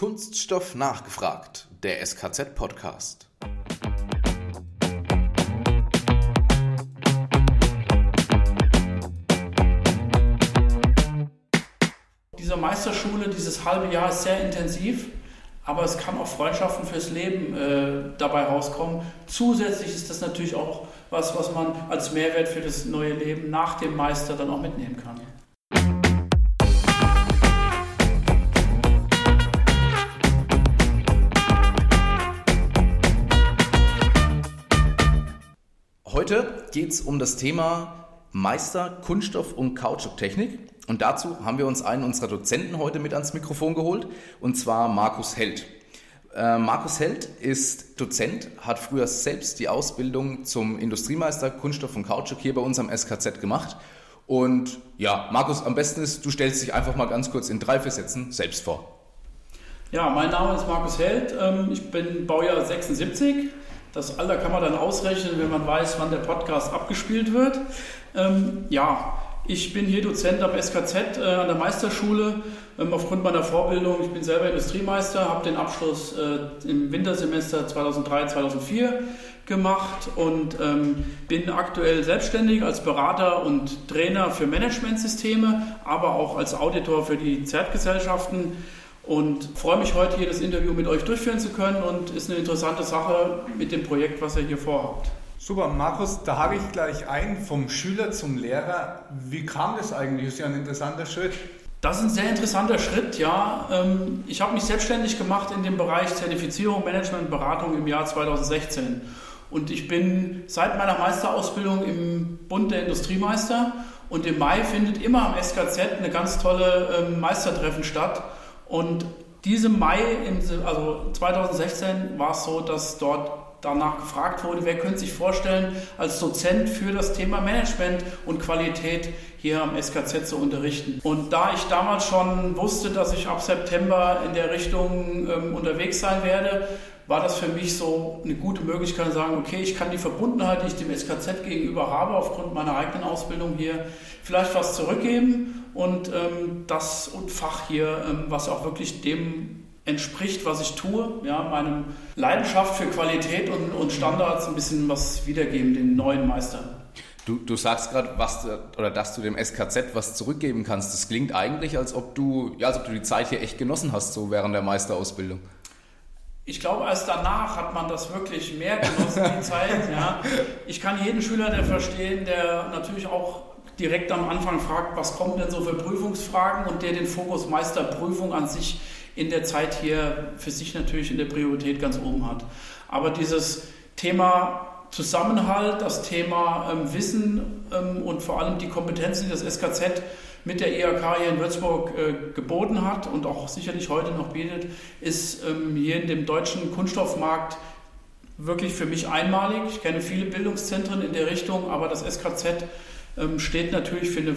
Kunststoff nachgefragt, der SKZ-Podcast. Diese Meisterschule, dieses halbe Jahr ist sehr intensiv, aber es kann auch Freundschaften fürs Leben äh, dabei rauskommen. Zusätzlich ist das natürlich auch was, was man als Mehrwert für das neue Leben nach dem Meister dann auch mitnehmen kann. Heute geht es um das Thema Meister Kunststoff und Kautschuktechnik. Und dazu haben wir uns einen unserer Dozenten heute mit ans Mikrofon geholt, und zwar Markus Held. Äh, Markus Held ist Dozent, hat früher selbst die Ausbildung zum Industriemeister Kunststoff und Kautschuk hier bei uns am SKZ gemacht. Und ja, Markus, am besten ist, du stellst dich einfach mal ganz kurz in drei, vier Sätzen selbst vor. Ja, mein Name ist Markus Held. Ähm, ich bin Baujahr 76, das Alter kann man dann ausrechnen, wenn man weiß, wann der Podcast abgespielt wird. Ähm, ja, ich bin hier Dozent am SKZ äh, an der Meisterschule ähm, aufgrund meiner Vorbildung. Ich bin selber Industriemeister, habe den Abschluss äh, im Wintersemester 2003, 2004 gemacht und ähm, bin aktuell selbstständig als Berater und Trainer für Managementsysteme, aber auch als Auditor für die Zertgesellschaften und freue mich heute hier das Interview mit euch durchführen zu können und ist eine interessante Sache mit dem Projekt, was ihr hier vorhabt. Super, Markus, da hake ich gleich ein, vom Schüler zum Lehrer. Wie kam das eigentlich? Das ist ja ein interessanter Schritt. Das ist ein sehr interessanter Schritt, ja. Ähm, ich habe mich selbstständig gemacht in dem Bereich Zertifizierung, Management, Beratung im Jahr 2016. Und ich bin seit meiner Meisterausbildung im Bund der Industriemeister. Und im Mai findet immer am SKZ eine ganz tolle ähm, Meistertreffen statt. Und diesem Mai, also 2016, war es so, dass dort danach gefragt wurde, wer könnte sich vorstellen, als Dozent für das Thema Management und Qualität hier am SKZ zu unterrichten. Und da ich damals schon wusste, dass ich ab September in der Richtung ähm, unterwegs sein werde, war das für mich so eine gute Möglichkeit zu sagen, okay, ich kann die Verbundenheit, die ich dem SKZ gegenüber habe, aufgrund meiner eigenen Ausbildung hier, vielleicht was zurückgeben und ähm, das und Fach hier, ähm, was auch wirklich dem entspricht, was ich tue, ja, meinem Leidenschaft für Qualität und, und Standards ein bisschen was wiedergeben, den neuen Meistern. Du, du sagst gerade, was oder dass du dem SKZ was zurückgeben kannst. Das klingt eigentlich, als ob du, ja, als ob du die Zeit hier echt genossen hast, so während der Meisterausbildung. Ich glaube, erst danach hat man das wirklich mehr genossen, die Zeit. Ja. Ich kann jeden Schüler, der verstehen, der natürlich auch direkt am Anfang fragt, was kommen denn so für Prüfungsfragen und der den Fokus Meisterprüfung an sich in der Zeit hier für sich natürlich in der Priorität ganz oben hat. Aber dieses Thema Zusammenhalt, das Thema ähm, Wissen ähm, und vor allem die Kompetenzen, die das SKZ mit der IHK hier in Würzburg äh, geboten hat und auch sicherlich heute noch bietet, ist ähm, hier in dem deutschen Kunststoffmarkt wirklich für mich einmalig. Ich kenne viele Bildungszentren in der Richtung, aber das SKZ ähm, steht natürlich für eine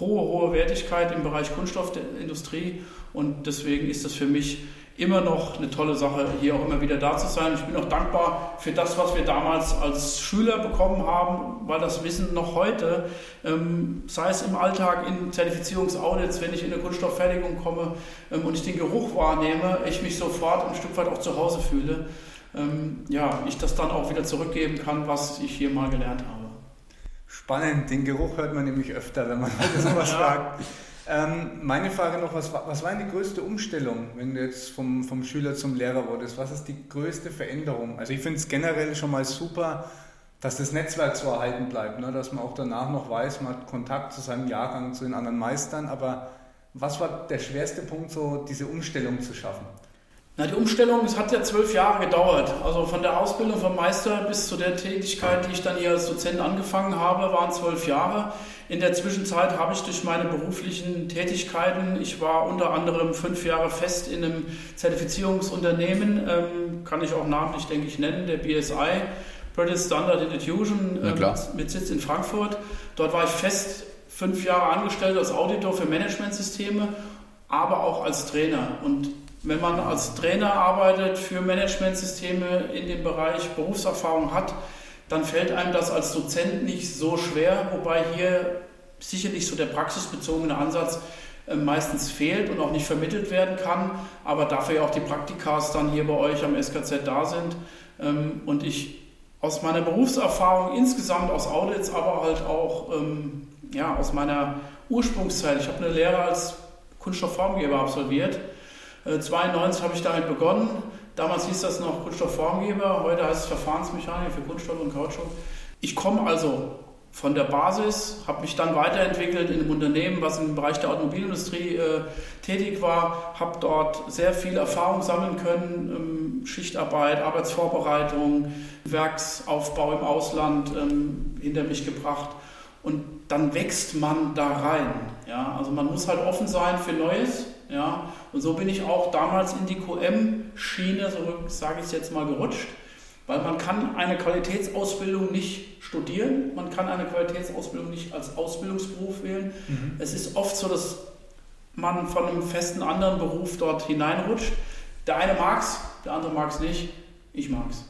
hohe, hohe Wertigkeit im Bereich Kunststoffindustrie und deswegen ist das für mich immer noch eine tolle Sache, hier auch immer wieder da zu sein. Ich bin auch dankbar für das, was wir damals als Schüler bekommen haben, weil das Wissen noch heute, ähm, sei es im Alltag in Zertifizierungsaudits, wenn ich in eine Kunststofffertigung komme ähm, und ich den Geruch wahrnehme, ich mich sofort ein Stück weit auch zu Hause fühle, ähm, ja, ich das dann auch wieder zurückgeben kann, was ich hier mal gelernt habe. Spannend, den Geruch hört man nämlich öfter, wenn man heute sowas ja. fragt. Ähm, meine Frage noch, was, was war die größte Umstellung, wenn du jetzt vom, vom Schüler zum Lehrer wurdest? Was ist die größte Veränderung? Also ich finde es generell schon mal super, dass das Netzwerk so erhalten bleibt, ne? dass man auch danach noch weiß, man hat Kontakt zu seinem Jahrgang, zu den anderen Meistern, aber was war der schwerste Punkt, so diese Umstellung zu schaffen? Na, die Umstellung, es hat ja zwölf Jahre gedauert. Also von der Ausbildung vom Meister bis zu der Tätigkeit, die ich dann hier als Dozent angefangen habe, waren zwölf Jahre. In der Zwischenzeit habe ich durch meine beruflichen Tätigkeiten, ich war unter anderem fünf Jahre fest in einem Zertifizierungsunternehmen, ähm, kann ich auch namentlich, denke ich, nennen, der BSI, British Standard Institution, ähm, mit Sitz in Frankfurt. Dort war ich fest fünf Jahre angestellt als Auditor für Managementsysteme, aber auch als Trainer. Und wenn man als Trainer arbeitet für Managementsysteme in dem Bereich Berufserfahrung hat, dann fällt einem das als Dozent nicht so schwer, wobei hier sicherlich so der praxisbezogene Ansatz äh, meistens fehlt und auch nicht vermittelt werden kann, aber dafür ja auch die Praktikas dann hier bei euch am SKZ da sind ähm, und ich aus meiner Berufserfahrung insgesamt aus Audits, aber halt auch ähm, ja, aus meiner Ursprungszeit, ich habe eine Lehre als Kunststoffformgeber absolviert. 1992 äh, habe ich damit begonnen. Damals hieß das noch Kunststoffformgeber, heute heißt es Verfahrensmechaniker für Kunststoff und Kautschuk. Ich komme also von der Basis, habe mich dann weiterentwickelt in einem Unternehmen, was im Bereich der Automobilindustrie äh, tätig war, habe dort sehr viel Erfahrung sammeln können, ähm, Schichtarbeit, Arbeitsvorbereitung, Werksaufbau im Ausland ähm, hinter mich gebracht und dann wächst man da rein. Ja? Also man muss halt offen sein für Neues. Ja? Und so bin ich auch damals in die QM-Schiene, so sage ich es jetzt mal, gerutscht weil man kann eine Qualitätsausbildung nicht studieren, man kann eine Qualitätsausbildung nicht als Ausbildungsberuf wählen. Mhm. Es ist oft so, dass man von einem festen anderen Beruf dort hineinrutscht. Der eine mag es, der andere mag es nicht. Ich mag es.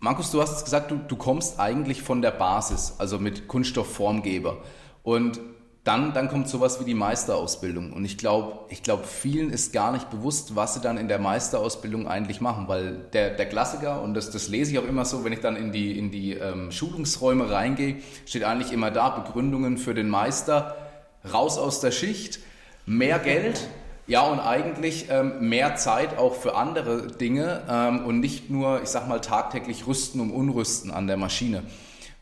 Markus, du hast es gesagt, du, du kommst eigentlich von der Basis, also mit Kunststoffformgeber. Und dann, dann kommt sowas wie die Meisterausbildung. Und ich glaube, ich glaube, vielen ist gar nicht bewusst, was sie dann in der Meisterausbildung eigentlich machen. Weil der, der Klassiker, und das, das lese ich auch immer so, wenn ich dann in die, in die ähm, Schulungsräume reingehe, steht eigentlich immer da, Begründungen für den Meister, raus aus der Schicht, mehr Geld, ja, und eigentlich ähm, mehr Zeit auch für andere Dinge ähm, und nicht nur, ich sag mal, tagtäglich rüsten um unrüsten an der Maschine.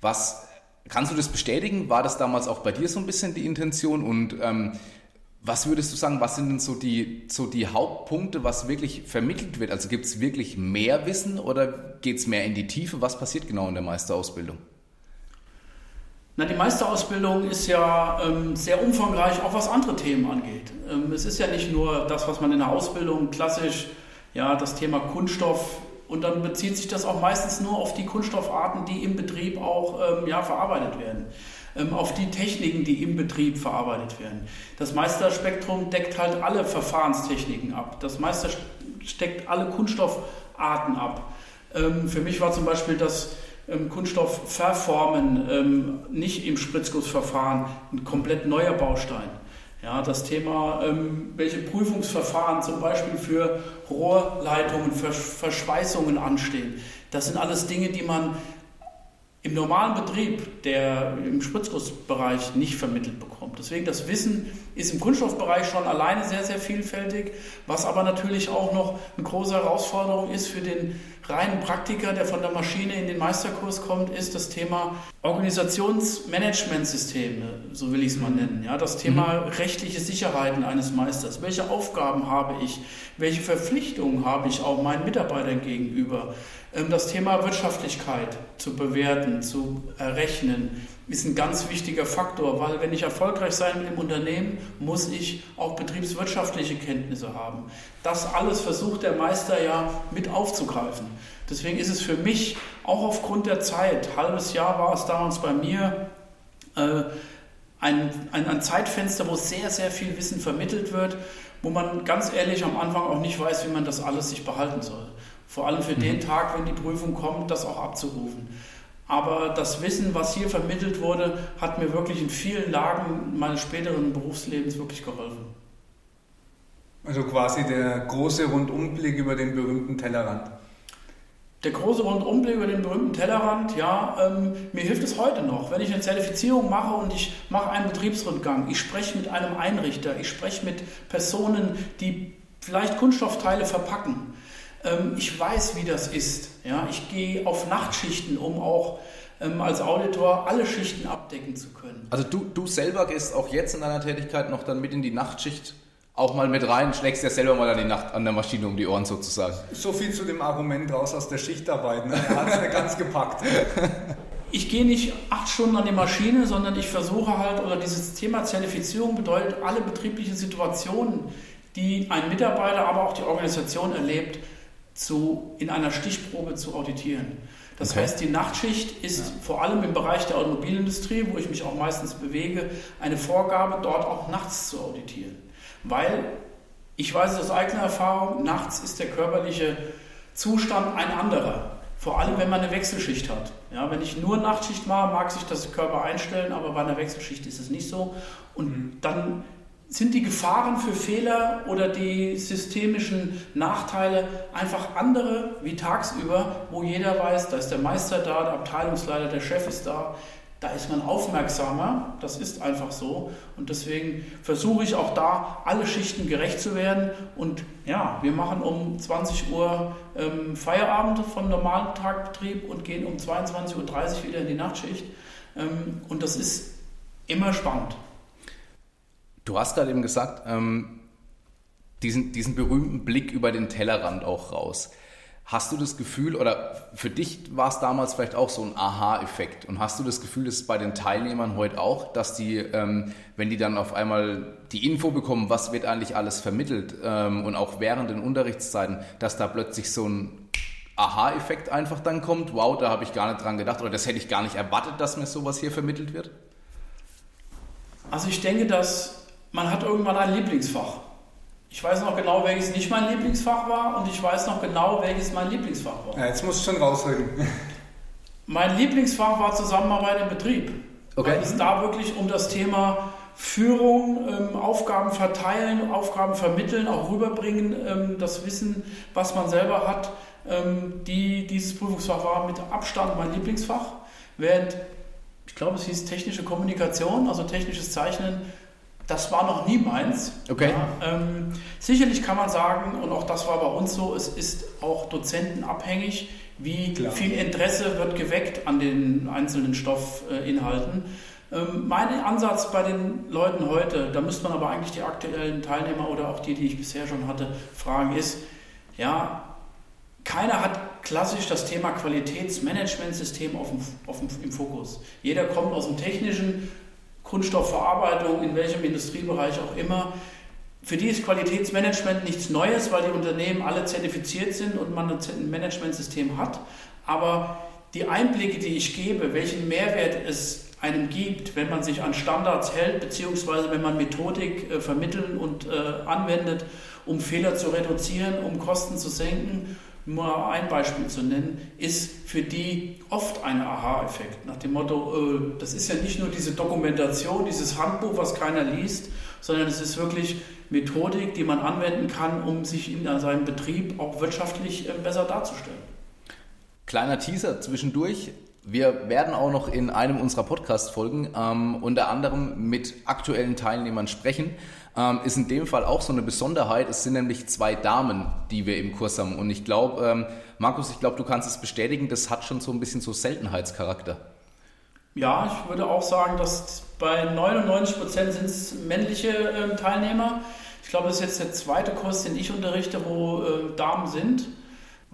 Was Kannst du das bestätigen? War das damals auch bei dir so ein bisschen die Intention? Und ähm, was würdest du sagen, was sind denn so die, so die Hauptpunkte, was wirklich vermittelt wird? Also gibt es wirklich mehr Wissen oder geht es mehr in die Tiefe? Was passiert genau in der Meisterausbildung? Na, die Meisterausbildung ist ja ähm, sehr umfangreich, auch was andere Themen angeht. Ähm, es ist ja nicht nur das, was man in der Ausbildung klassisch, ja, das Thema Kunststoff und dann bezieht sich das auch meistens nur auf die Kunststoffarten, die im Betrieb auch ähm, ja, verarbeitet werden. Ähm, auf die Techniken, die im Betrieb verarbeitet werden. Das Meisterspektrum deckt halt alle Verfahrenstechniken ab. Das Meister steckt alle Kunststoffarten ab. Ähm, für mich war zum Beispiel das ähm, Kunststoffverformen nicht im Spritzgussverfahren ein komplett neuer Baustein. Ja, das Thema, ähm, welche Prüfungsverfahren zum Beispiel für Rohrleitungen, für Verschweißungen anstehen. Das sind alles Dinge, die man im normalen Betrieb, der im Spritzgussbereich nicht vermittelt bekommt. Deswegen das Wissen ist im Kunststoffbereich schon alleine sehr, sehr vielfältig, was aber natürlich auch noch eine große Herausforderung ist für den reinen Praktiker, der von der Maschine in den Meisterkurs kommt, ist das Thema Organisationsmanagementsysteme, so will ich es mal nennen. Ja, das Thema mhm. rechtliche Sicherheiten eines Meisters. Welche Aufgaben habe ich? Welche Verpflichtungen habe ich auch meinen Mitarbeitern gegenüber? Ähm, das Thema Wirtschaftlichkeit zu bewerten, zu errechnen, ist ein ganz wichtiger Faktor, weil wenn ich erfolgreich sein will im Unternehmen, muss ich auch betriebswirtschaftliche Kenntnisse haben. Das alles versucht der Meister ja mit aufzugreifen. Deswegen ist es für mich auch aufgrund der Zeit, halbes Jahr war es damals bei mir, äh, ein, ein, ein Zeitfenster, wo sehr, sehr viel Wissen vermittelt wird, wo man ganz ehrlich am Anfang auch nicht weiß, wie man das alles sich behalten soll. Vor allem für mhm. den Tag, wenn die Prüfung kommt, das auch abzurufen. Aber das Wissen, was hier vermittelt wurde, hat mir wirklich in vielen Lagen meines späteren Berufslebens wirklich geholfen. Also quasi der große Rundumblick über den berühmten Tellerrand. Der große Rundumblick über den berühmten Tellerrand, ja, ähm, mir hilft es heute noch. Wenn ich eine Zertifizierung mache und ich mache einen Betriebsrundgang, ich spreche mit einem Einrichter, ich spreche mit Personen, die vielleicht Kunststoffteile verpacken. Ähm, ich weiß, wie das ist. Ja? Ich gehe auf Nachtschichten, um auch ähm, als Auditor alle Schichten abdecken zu können. Also du, du selber gehst auch jetzt in deiner Tätigkeit noch dann mit in die Nachtschicht auch mal mit rein, schlägst ja selber mal an die Nacht an der Maschine um die Ohren sozusagen. So viel zu dem Argument raus aus der Schichtarbeit. Ne? Er hat es ja ganz gepackt. Ich gehe nicht acht Stunden an die Maschine, sondern ich versuche halt, oder dieses Thema Zertifizierung bedeutet, alle betrieblichen Situationen, die ein Mitarbeiter, aber auch die Organisation erlebt, zu, in einer Stichprobe zu auditieren. Das okay. heißt, die Nachtschicht ist ja. vor allem im Bereich der Automobilindustrie, wo ich mich auch meistens bewege, eine Vorgabe, dort auch nachts zu auditieren. Weil ich weiß aus eigener Erfahrung, nachts ist der körperliche Zustand ein anderer. Vor allem, wenn man eine Wechselschicht hat. Ja, wenn ich nur Nachtschicht mache, mag sich das Körper einstellen, aber bei einer Wechselschicht ist es nicht so. Und mhm. dann sind die Gefahren für Fehler oder die systemischen Nachteile einfach andere wie tagsüber, wo jeder weiß, da ist der Meister da, der Abteilungsleiter, der Chef ist da. Da ist man aufmerksamer, das ist einfach so. Und deswegen versuche ich auch da, alle Schichten gerecht zu werden. Und ja, wir machen um 20 Uhr ähm, Feierabend vom normalen Tagbetrieb und gehen um 22.30 Uhr wieder in die Nachtschicht. Ähm, und das ist immer spannend. Du hast gerade eben gesagt, ähm, diesen, diesen berühmten Blick über den Tellerrand auch raus. Hast du das Gefühl, oder für dich war es damals vielleicht auch so ein Aha-Effekt, und hast du das Gefühl, dass bei den Teilnehmern heute auch, dass die, ähm, wenn die dann auf einmal die Info bekommen, was wird eigentlich alles vermittelt, ähm, und auch während den Unterrichtszeiten, dass da plötzlich so ein Aha-Effekt einfach dann kommt, wow, da habe ich gar nicht dran gedacht, oder das hätte ich gar nicht erwartet, dass mir sowas hier vermittelt wird? Also ich denke, dass man hat irgendwann ein Lieblingsfach. Ich weiß noch genau, welches nicht mein Lieblingsfach war und ich weiß noch genau, welches mein Lieblingsfach war. Ja, jetzt musst du schon rausreden. Mein Lieblingsfach war Zusammenarbeit im Betrieb. Okay. Weil es da wirklich um das Thema Führung, ähm, Aufgaben verteilen, Aufgaben vermitteln, auch rüberbringen, ähm, das Wissen, was man selber hat. Ähm, die, dieses Prüfungsfach war mit Abstand mein Lieblingsfach. Während, ich glaube, es hieß technische Kommunikation, also technisches Zeichnen, das war noch nie meins. Okay. Ja, ähm, sicherlich kann man sagen, und auch das war bei uns so, es ist auch dozentenabhängig, wie Klar. viel Interesse wird geweckt an den einzelnen Stoffinhalten. Ähm, mein Ansatz bei den Leuten heute, da müsste man aber eigentlich die aktuellen Teilnehmer oder auch die, die ich bisher schon hatte, fragen, ist, ja, keiner hat klassisch das Thema Qualitätsmanagementsystem auf dem, auf dem, im Fokus. Jeder kommt aus dem technischen, Kunststoffverarbeitung, in welchem Industriebereich auch immer. Für die ist Qualitätsmanagement nichts Neues, weil die Unternehmen alle zertifiziert sind und man ein Managementsystem hat. Aber die Einblicke, die ich gebe, welchen Mehrwert es einem gibt, wenn man sich an Standards hält, beziehungsweise wenn man Methodik äh, vermitteln und äh, anwendet, um Fehler zu reduzieren, um Kosten zu senken mal ein Beispiel zu nennen, ist für die oft ein Aha-Effekt. Nach dem Motto, äh, das ist ja nicht nur diese Dokumentation, dieses Handbuch, was keiner liest, sondern es ist wirklich Methodik, die man anwenden kann, um sich in seinem Betrieb auch wirtschaftlich äh, besser darzustellen. Kleiner Teaser zwischendurch. Wir werden auch noch in einem unserer Podcast-Folgen ähm, unter anderem mit aktuellen Teilnehmern sprechen ähm, ist in dem Fall auch so eine Besonderheit. Es sind nämlich zwei Damen, die wir im Kurs haben. Und ich glaube, ähm, Markus, ich glaube, du kannst es bestätigen, das hat schon so ein bisschen so Seltenheitscharakter. Ja, ich würde auch sagen, dass bei 99 Prozent sind es männliche äh, Teilnehmer. Ich glaube, das ist jetzt der zweite Kurs, den ich unterrichte, wo äh, Damen sind.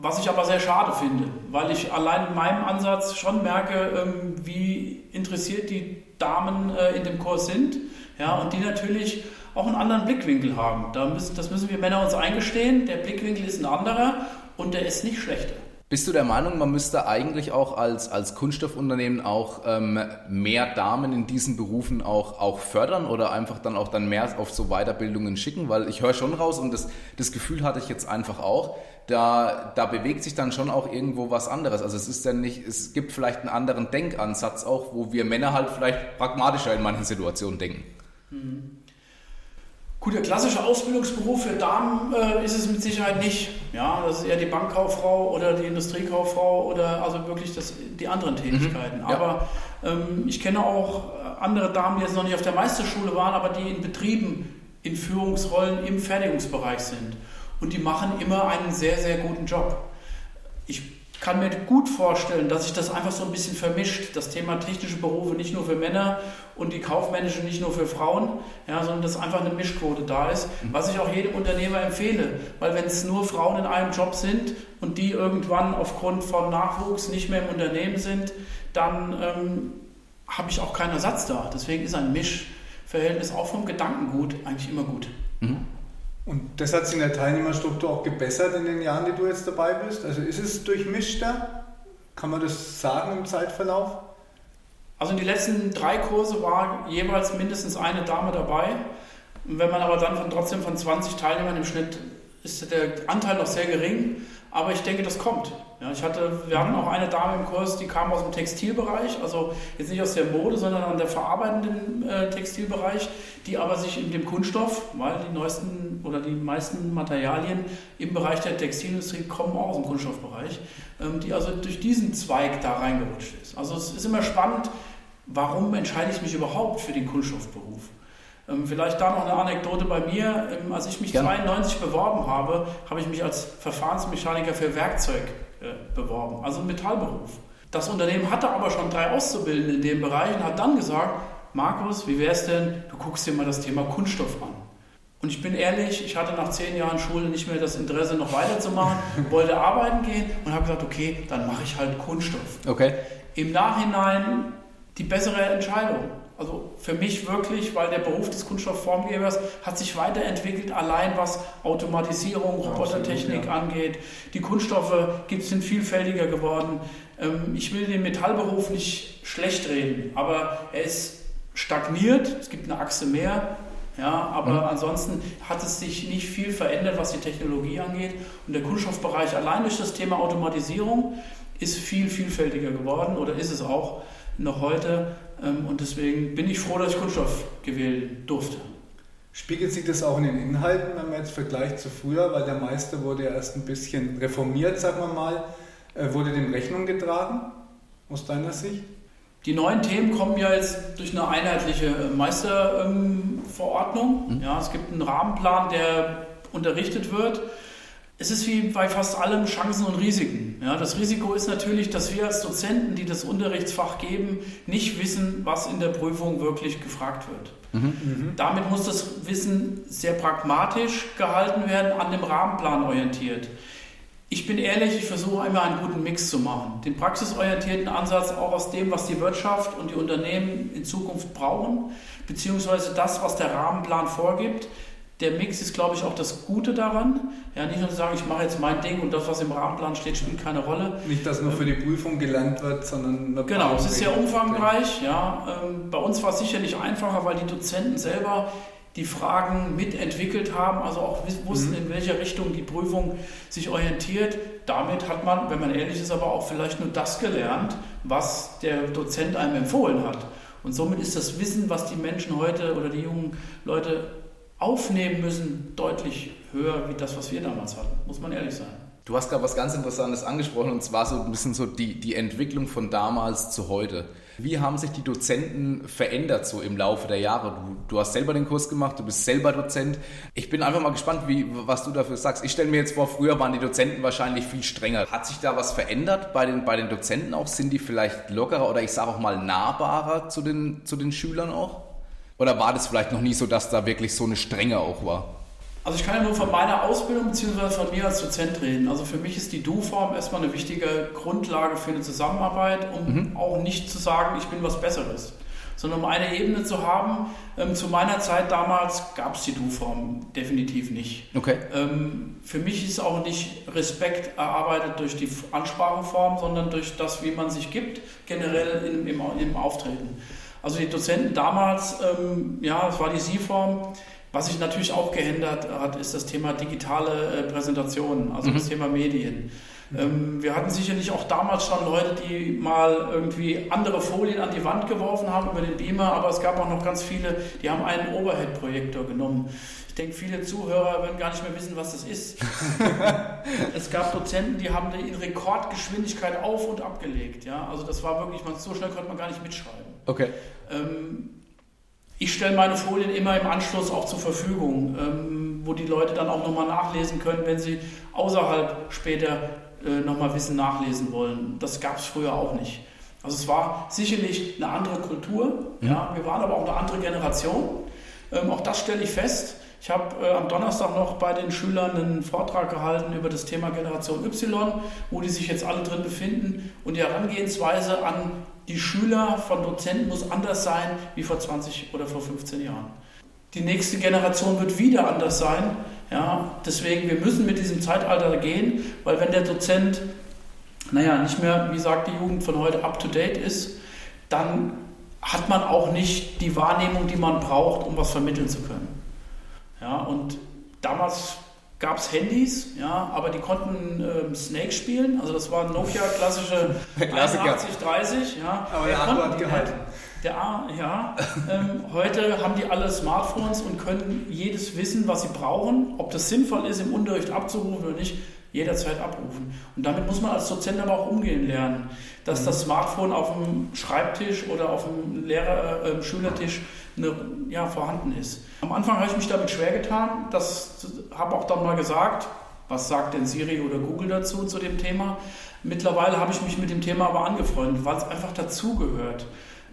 Was ich aber sehr schade finde, weil ich allein in meinem Ansatz schon merke, ähm, wie interessiert die Damen äh, in dem Kurs sind. Ja, und die natürlich auch einen anderen Blickwinkel haben. Das müssen wir Männer uns eingestehen. Der Blickwinkel ist ein anderer und der ist nicht schlechter. Bist du der Meinung, man müsste eigentlich auch als, als Kunststoffunternehmen auch ähm, mehr Damen in diesen Berufen auch, auch fördern oder einfach dann auch dann mehr auf so Weiterbildungen schicken? Weil ich höre schon raus und das, das Gefühl hatte ich jetzt einfach auch, da, da bewegt sich dann schon auch irgendwo was anderes. Also es ist ja nicht, es gibt vielleicht einen anderen Denkansatz auch, wo wir Männer halt vielleicht pragmatischer in manchen Situationen denken. Mhm. Gut, der klassische Ausbildungsberuf für Damen äh, ist es mit Sicherheit nicht. Ja, das ist eher die Bankkauffrau oder die Industriekauffrau oder also wirklich das, die anderen mhm. Tätigkeiten. Mhm, ja. Aber ähm, ich kenne auch andere Damen, die jetzt noch nicht auf der Meisterschule waren, aber die in Betrieben in Führungsrollen im Fertigungsbereich sind. Und die machen immer einen sehr, sehr guten Job. Ich kann mir gut vorstellen, dass sich das einfach so ein bisschen vermischt. Das Thema technische Berufe nicht nur für Männer und die kaufmännische nicht nur für Frauen, ja, sondern dass einfach eine Mischquote da ist, mhm. was ich auch jedem Unternehmer empfehle. Weil wenn es nur Frauen in einem Job sind und die irgendwann aufgrund von Nachwuchs nicht mehr im Unternehmen sind, dann ähm, habe ich auch keinen Ersatz da. Deswegen ist ein Mischverhältnis auch vom Gedankengut eigentlich immer gut. Mhm. Und das hat sich in der Teilnehmerstruktur auch gebessert in den Jahren, die du jetzt dabei bist? Also ist es durchmischter? Kann man das sagen im Zeitverlauf? Also in den letzten drei Kurse war jeweils mindestens eine Dame dabei. Und wenn man aber dann von, trotzdem von 20 Teilnehmern im Schnitt ist der Anteil noch sehr gering. Aber ich denke, das kommt. Ja, ich hatte, wir hatten auch eine Dame im Kurs, die kam aus dem Textilbereich, also jetzt nicht aus der Mode, sondern an der verarbeitenden äh, Textilbereich, die aber sich in dem Kunststoff, weil die neuesten oder die meisten Materialien im Bereich der Textilindustrie kommen auch aus dem Kunststoffbereich, ähm, die also durch diesen Zweig da reingerutscht ist. Also es ist immer spannend, warum entscheide ich mich überhaupt für den Kunststoffberuf? Ähm, vielleicht da noch eine Anekdote bei mir. Ähm, als ich mich Gerne. 92 beworben habe, habe ich mich als Verfahrensmechaniker für Werkzeug beworben, also Metallberuf. Das Unternehmen hatte aber schon drei Auszubildende in dem Bereich und hat dann gesagt, Markus, wie wäre es denn, du guckst dir mal das Thema Kunststoff an. Und ich bin ehrlich, ich hatte nach zehn Jahren Schule nicht mehr das Interesse, noch weiterzumachen, wollte arbeiten gehen und habe gesagt, okay, dann mache ich halt Kunststoff. Okay. Im Nachhinein die bessere Entscheidung. Also für mich wirklich, weil der Beruf des Kunststoffformgebers hat sich weiterentwickelt, allein was Automatisierung, Robotertechnik ja. angeht. Die Kunststoffe sind vielfältiger geworden. Ähm, ich will den Metallberuf nicht schlecht reden, aber er ist stagniert. Es gibt eine Achse mehr. Ja, aber mhm. ansonsten hat es sich nicht viel verändert, was die Technologie angeht. Und der Kunststoffbereich allein durch das Thema Automatisierung ist viel vielfältiger geworden oder ist es auch noch heute. Ähm, und deswegen bin ich froh, dass ich Kunststoff gewählt durfte. Spiegelt sich das auch in den Inhalten, wenn man jetzt vergleicht zu früher, weil der Meister wurde ja erst ein bisschen reformiert, sagen wir mal, äh, wurde dem Rechnung getragen, aus deiner Sicht? Die neuen Themen kommen ja jetzt durch eine einheitliche äh, Meisterverordnung. Mhm. Ja, es gibt einen Rahmenplan, der unterrichtet wird. Es ist wie bei fast allem Chancen und Risiken. Ja, das Risiko ist natürlich, dass wir als Dozenten, die das Unterrichtsfach geben, nicht wissen, was in der Prüfung wirklich gefragt wird. Mhm. Mhm. Damit muss das Wissen sehr pragmatisch gehalten werden, an dem Rahmenplan orientiert. Ich bin ehrlich, ich versuche einmal einen guten Mix zu machen. Den praxisorientierten Ansatz auch aus dem, was die Wirtschaft und die Unternehmen in Zukunft brauchen, beziehungsweise das, was der Rahmenplan vorgibt, der Mix ist, glaube ich, auch das Gute daran. Ja, nicht nur zu sagen, ich mache jetzt mein Ding und das, was im Rahmenplan steht, spielt keine Rolle. Nicht, dass nur für die Prüfung gelernt wird, sondern... Genau, es ist sehr umfangreich. Ja. Ähm, bei uns war es sicherlich einfacher, weil die Dozenten selber die Fragen mitentwickelt haben, also auch wussten, mhm. in welcher Richtung die Prüfung sich orientiert. Damit hat man, wenn man ehrlich ist, aber auch vielleicht nur das gelernt, was der Dozent einem empfohlen hat. Und somit ist das Wissen, was die Menschen heute oder die jungen Leute aufnehmen müssen, deutlich höher wie das, was wir damals hatten, muss man ehrlich sein. Du hast gerade was ganz Interessantes angesprochen und zwar so ein bisschen so die, die Entwicklung von damals zu heute. Wie haben sich die Dozenten verändert so im Laufe der Jahre? Du, du hast selber den Kurs gemacht, du bist selber Dozent. Ich bin einfach mal gespannt, wie, was du dafür sagst. Ich stelle mir jetzt vor, früher waren die Dozenten wahrscheinlich viel strenger. Hat sich da was verändert bei den, bei den Dozenten auch? Sind die vielleicht lockerer oder ich sage auch mal nahbarer zu den, zu den Schülern auch? Oder war das vielleicht noch nie so, dass da wirklich so eine Strenge auch war? Also ich kann ja nur von meiner Ausbildung bzw. von mir als Dozent reden. Also für mich ist die Du-Form erstmal eine wichtige Grundlage für eine Zusammenarbeit, um mhm. auch nicht zu sagen, ich bin was Besseres, sondern um eine Ebene zu haben. Ähm, zu meiner Zeit damals gab es die Du-Form definitiv nicht. Okay. Ähm, für mich ist auch nicht Respekt erarbeitet durch die Anspracheform, sondern durch das, wie man sich gibt, generell im, im, im Auftreten. Also die Dozenten damals, ähm, ja, es war die Sie-Form. Was sich natürlich auch geändert hat, ist das Thema digitale äh, Präsentationen, also mhm. das Thema Medien. Ähm, wir hatten sicherlich auch damals schon Leute, die mal irgendwie andere Folien an die Wand geworfen haben über den Beamer, aber es gab auch noch ganz viele, die haben einen Overhead-Projektor genommen. Ich denke, viele Zuhörer werden gar nicht mehr wissen, was das ist. es gab Dozenten, die haben die in Rekordgeschwindigkeit auf und abgelegt. Ja? Also das war wirklich, so schnell konnte man gar nicht mitschreiben. Okay. Ähm, ich stelle meine Folien immer im Anschluss auch zur Verfügung, ähm, wo die Leute dann auch nochmal nachlesen können, wenn sie außerhalb später äh, nochmal Wissen nachlesen wollen. Das gab es früher auch nicht. Also es war sicherlich eine andere Kultur. Mhm. Ja, wir waren aber auch eine andere Generation. Ähm, auch das stelle ich fest. Ich habe äh, am Donnerstag noch bei den Schülern einen Vortrag gehalten über das Thema Generation Y, wo die sich jetzt alle drin befinden. Und die Herangehensweise an die Schüler von Dozenten muss anders sein wie vor 20 oder vor 15 Jahren. Die nächste Generation wird wieder anders sein. Ja, deswegen, wir müssen mit diesem Zeitalter gehen, weil wenn der Dozent, naja, nicht mehr, wie sagt die Jugend von heute, up-to-date ist, dann hat man auch nicht die Wahrnehmung, die man braucht, um was vermitteln zu können. Ja, und damals gab es Handys, ja, aber die konnten ähm, Snake spielen. Also das war ein Nokia klassische 8130. Ja. Aber der Akku hat gehalten. Der A, ja. ähm, heute haben die alle Smartphones und können jedes wissen, was sie brauchen. Ob das sinnvoll ist, im Unterricht abzurufen oder nicht, jederzeit abrufen. Und damit muss man als Dozent aber auch umgehen lernen, dass das Smartphone auf dem Schreibtisch oder auf dem Lehrer, äh, Schülertisch eine, ja, vorhanden ist. Am Anfang habe ich mich damit schwer getan. Das habe auch dann mal gesagt. Was sagt denn Siri oder Google dazu zu dem Thema? Mittlerweile habe ich mich mit dem Thema aber angefreundet, weil es einfach dazugehört.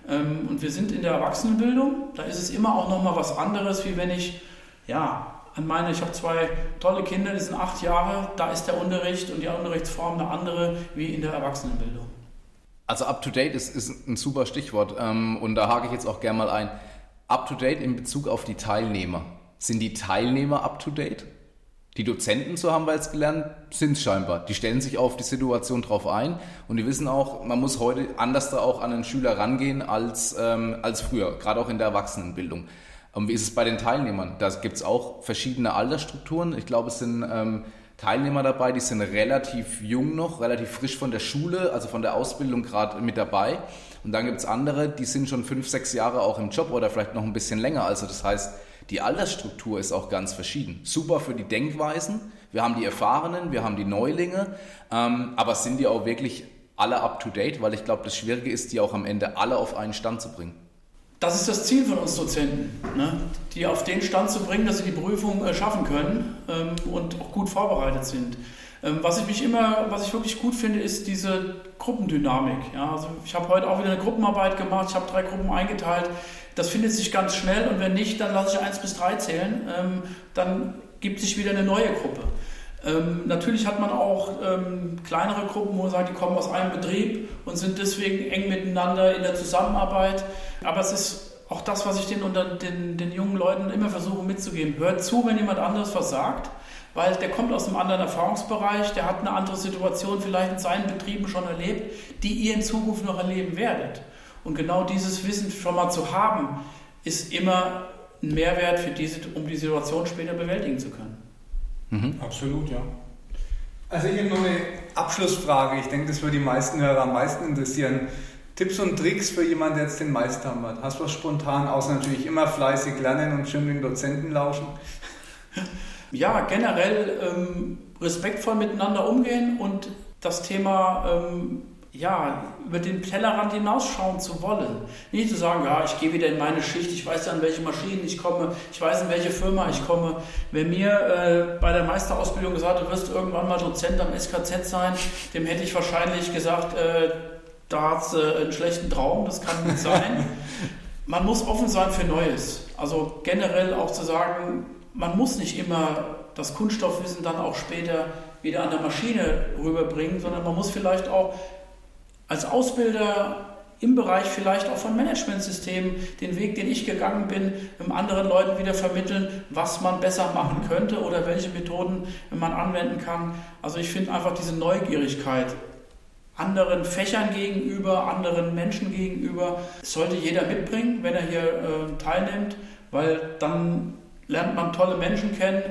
Ähm, und wir sind in der Erwachsenenbildung. Da ist es immer auch noch mal was anderes, wie wenn ich ja an meine, ich habe zwei tolle Kinder, die sind acht Jahre. Da ist der Unterricht und die Unterrichtsform eine andere wie in der Erwachsenenbildung. Also up to date ist, ist ein super Stichwort ähm, und da hake ich jetzt auch gerne mal ein. Up to date in Bezug auf die Teilnehmer. Sind die Teilnehmer up to date? Die Dozenten, so haben wir jetzt gelernt, sind es scheinbar. Die stellen sich auf die Situation drauf ein und die wissen auch, man muss heute anders da auch an den Schüler rangehen als, ähm, als früher, gerade auch in der Erwachsenenbildung. Und wie ist es bei den Teilnehmern? Da gibt es auch verschiedene Altersstrukturen. Ich glaube, es sind ähm, Teilnehmer dabei, die sind relativ jung noch, relativ frisch von der Schule, also von der Ausbildung gerade mit dabei. Und dann gibt es andere, die sind schon fünf, sechs Jahre auch im Job oder vielleicht noch ein bisschen länger. Also das heißt, die Altersstruktur ist auch ganz verschieden. Super für die Denkweisen. Wir haben die Erfahrenen, wir haben die Neulinge, ähm, aber sind die auch wirklich alle up-to-date? Weil ich glaube, das Schwierige ist, die auch am Ende alle auf einen Stand zu bringen. Das ist das Ziel von uns Dozenten, ne? die auf den Stand zu bringen, dass sie die Prüfung äh, schaffen können ähm, und auch gut vorbereitet sind. Ähm, was ich mich immer, was ich wirklich gut finde, ist diese Gruppendynamik. Ja, also ich habe heute auch wieder eine Gruppenarbeit gemacht, ich habe drei Gruppen eingeteilt. Das findet sich ganz schnell und wenn nicht, dann lasse ich eins bis drei zählen. Ähm, dann gibt sich wieder eine neue Gruppe. Ähm, natürlich hat man auch ähm, kleinere Gruppen, wo man sagt, die kommen aus einem Betrieb und sind deswegen eng miteinander in der Zusammenarbeit. Aber es ist auch das, was ich den, den, den jungen Leuten immer versuche mitzugeben. Hört zu, wenn jemand anderes was sagt weil der kommt aus einem anderen Erfahrungsbereich, der hat eine andere Situation vielleicht in seinen Betrieben schon erlebt, die ihr in Zukunft noch erleben werdet. Und genau dieses Wissen schon mal zu haben, ist immer ein Mehrwert für diese, um die Situation später bewältigen zu können. Mhm. Absolut, ja. Also ich habe noch eine Abschlussfrage. Ich denke, das würde die meisten Hörer am meisten interessieren. Tipps und Tricks für jemanden, der jetzt den Meister hat. Hast du was spontan, außer natürlich immer fleißig lernen und schön den Dozenten lauschen? ja, generell ähm, respektvoll miteinander umgehen und das Thema ähm, ja, über den Tellerrand hinausschauen zu wollen. Nicht zu sagen, ja, ich gehe wieder in meine Schicht, ich weiß an welche Maschinen ich komme, ich weiß in welche Firma ich komme. Wer mir äh, bei der Meisterausbildung gesagt hat, du wirst irgendwann mal Dozent am SKZ sein, dem hätte ich wahrscheinlich gesagt, äh, da hat äh, einen schlechten Traum, das kann nicht sein. Man muss offen sein für Neues. Also generell auch zu sagen, man muss nicht immer das Kunststoffwissen dann auch später wieder an der Maschine rüberbringen, sondern man muss vielleicht auch als Ausbilder im Bereich vielleicht auch von Managementsystemen den Weg, den ich gegangen bin, anderen Leuten wieder vermitteln, was man besser machen könnte oder welche Methoden man anwenden kann. Also ich finde einfach diese Neugierigkeit anderen Fächern gegenüber, anderen Menschen gegenüber, sollte jeder mitbringen, wenn er hier äh, teilnimmt, weil dann lernt man tolle Menschen kennen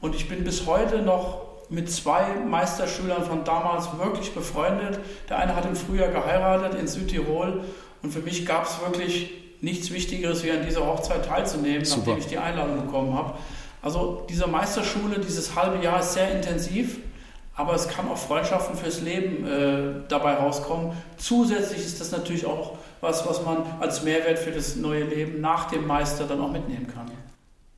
und ich bin bis heute noch mit zwei Meisterschülern von damals wirklich befreundet. Der eine hat im Frühjahr geheiratet in Südtirol und für mich gab es wirklich nichts Wichtigeres, wie an dieser Hochzeit teilzunehmen, Super. nachdem ich die Einladung bekommen habe. Also diese Meisterschule, dieses halbe Jahr ist sehr intensiv, aber es kann auch Freundschaften fürs Leben äh, dabei rauskommen. Zusätzlich ist das natürlich auch was, was man als Mehrwert für das neue Leben nach dem Meister dann auch mitnehmen kann.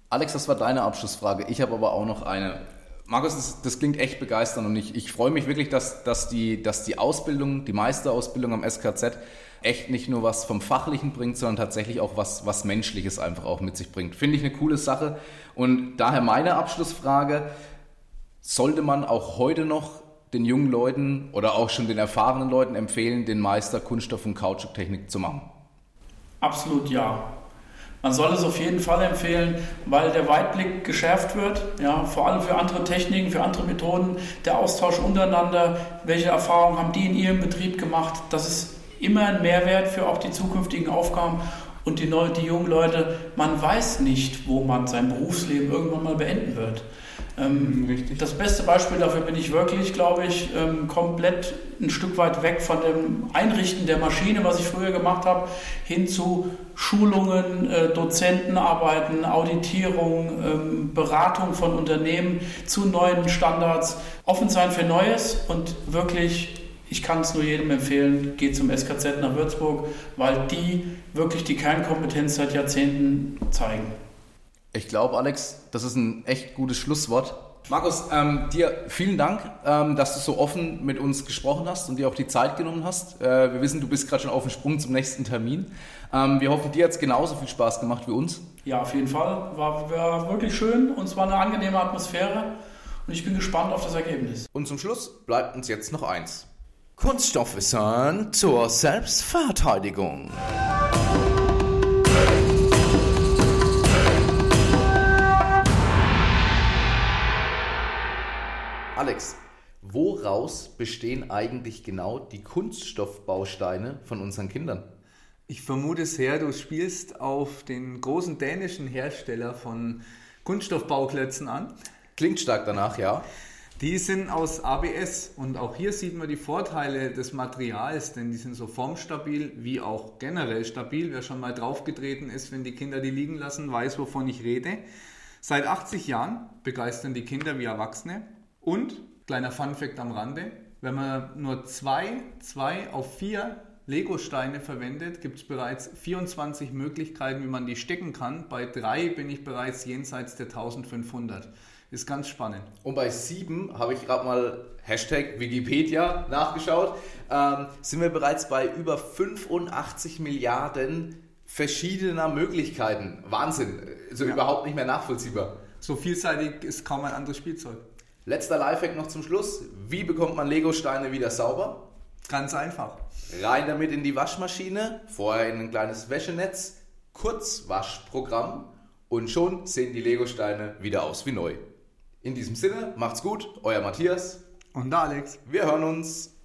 Alex, das war deine Abschlussfrage. Ich habe aber auch noch eine. Markus, das, das klingt echt begeisternd und ich, ich freue mich wirklich, dass, dass, die, dass die Ausbildung, die Meisterausbildung am SKZ echt nicht nur was vom Fachlichen bringt, sondern tatsächlich auch was, was Menschliches einfach auch mit sich bringt. Finde ich eine coole Sache. Und daher meine Abschlussfrage, sollte man auch heute noch den jungen Leuten oder auch schon den erfahrenen Leuten empfehlen, den Meister Kunststoff und Kautschuktechnik zu machen? Absolut ja. Man soll es auf jeden Fall empfehlen, weil der Weitblick geschärft wird, ja, vor allem für andere Techniken, für andere Methoden, der Austausch untereinander, welche Erfahrungen haben die in ihrem Betrieb gemacht, das ist immer ein Mehrwert für auch die zukünftigen Aufgaben und die, die jungen Leute, man weiß nicht, wo man sein Berufsleben irgendwann mal beenden wird. Ähm, Richtig. Das beste Beispiel dafür bin ich wirklich, glaube ich, ähm, komplett ein Stück weit weg von dem Einrichten der Maschine, was ich früher gemacht habe, hin zu Schulungen, äh, Dozentenarbeiten, Auditierung, ähm, Beratung von Unternehmen zu neuen Standards, offen sein für Neues und wirklich ich kann es nur jedem empfehlen, geht zum SKZ nach Würzburg, weil die wirklich die Kernkompetenz seit Jahrzehnten zeigen. Ich glaube, Alex, das ist ein echt gutes Schlusswort. Markus, ähm, dir vielen Dank, ähm, dass du so offen mit uns gesprochen hast und dir auch die Zeit genommen hast. Äh, wir wissen, du bist gerade schon auf dem Sprung zum nächsten Termin. Ähm, wir hoffen, dir hat es genauso viel Spaß gemacht wie uns. Ja, auf jeden Fall. War, war wirklich schön und es war eine angenehme Atmosphäre und ich bin gespannt auf das Ergebnis. Und zum Schluss bleibt uns jetzt noch eins. Kunststoffwissern zur Selbstverteidigung. Alex, woraus bestehen eigentlich genau die Kunststoffbausteine von unseren Kindern? Ich vermute sehr, du spielst auf den großen dänischen Hersteller von Kunststoffbauklötzen an. Klingt stark danach, ja. Die sind aus ABS und auch hier sieht man die Vorteile des Materials, denn die sind so formstabil wie auch generell stabil. Wer schon mal draufgetreten ist, wenn die Kinder die liegen lassen, weiß, wovon ich rede. Seit 80 Jahren begeistern die Kinder wie Erwachsene. Und, kleiner Funfact am Rande, wenn man nur zwei, zwei auf vier Lego-Steine verwendet, gibt es bereits 24 Möglichkeiten, wie man die stecken kann. Bei drei bin ich bereits jenseits der 1500. Ist ganz spannend. Und bei sieben habe ich gerade mal Hashtag Wikipedia nachgeschaut, ähm, sind wir bereits bei über 85 Milliarden verschiedener Möglichkeiten. Wahnsinn, also ja. überhaupt nicht mehr nachvollziehbar. So vielseitig ist kaum ein anderes Spielzeug. Letzter Lifehack noch zum Schluss. Wie bekommt man Lego-Steine wieder sauber? Ganz einfach. Rein damit in die Waschmaschine, vorher in ein kleines Wäschenetz, Kurzwaschprogramm und schon sehen die Lego-Steine wieder aus wie neu. In diesem Sinne, macht's gut, euer Matthias und Alex. Wir hören uns.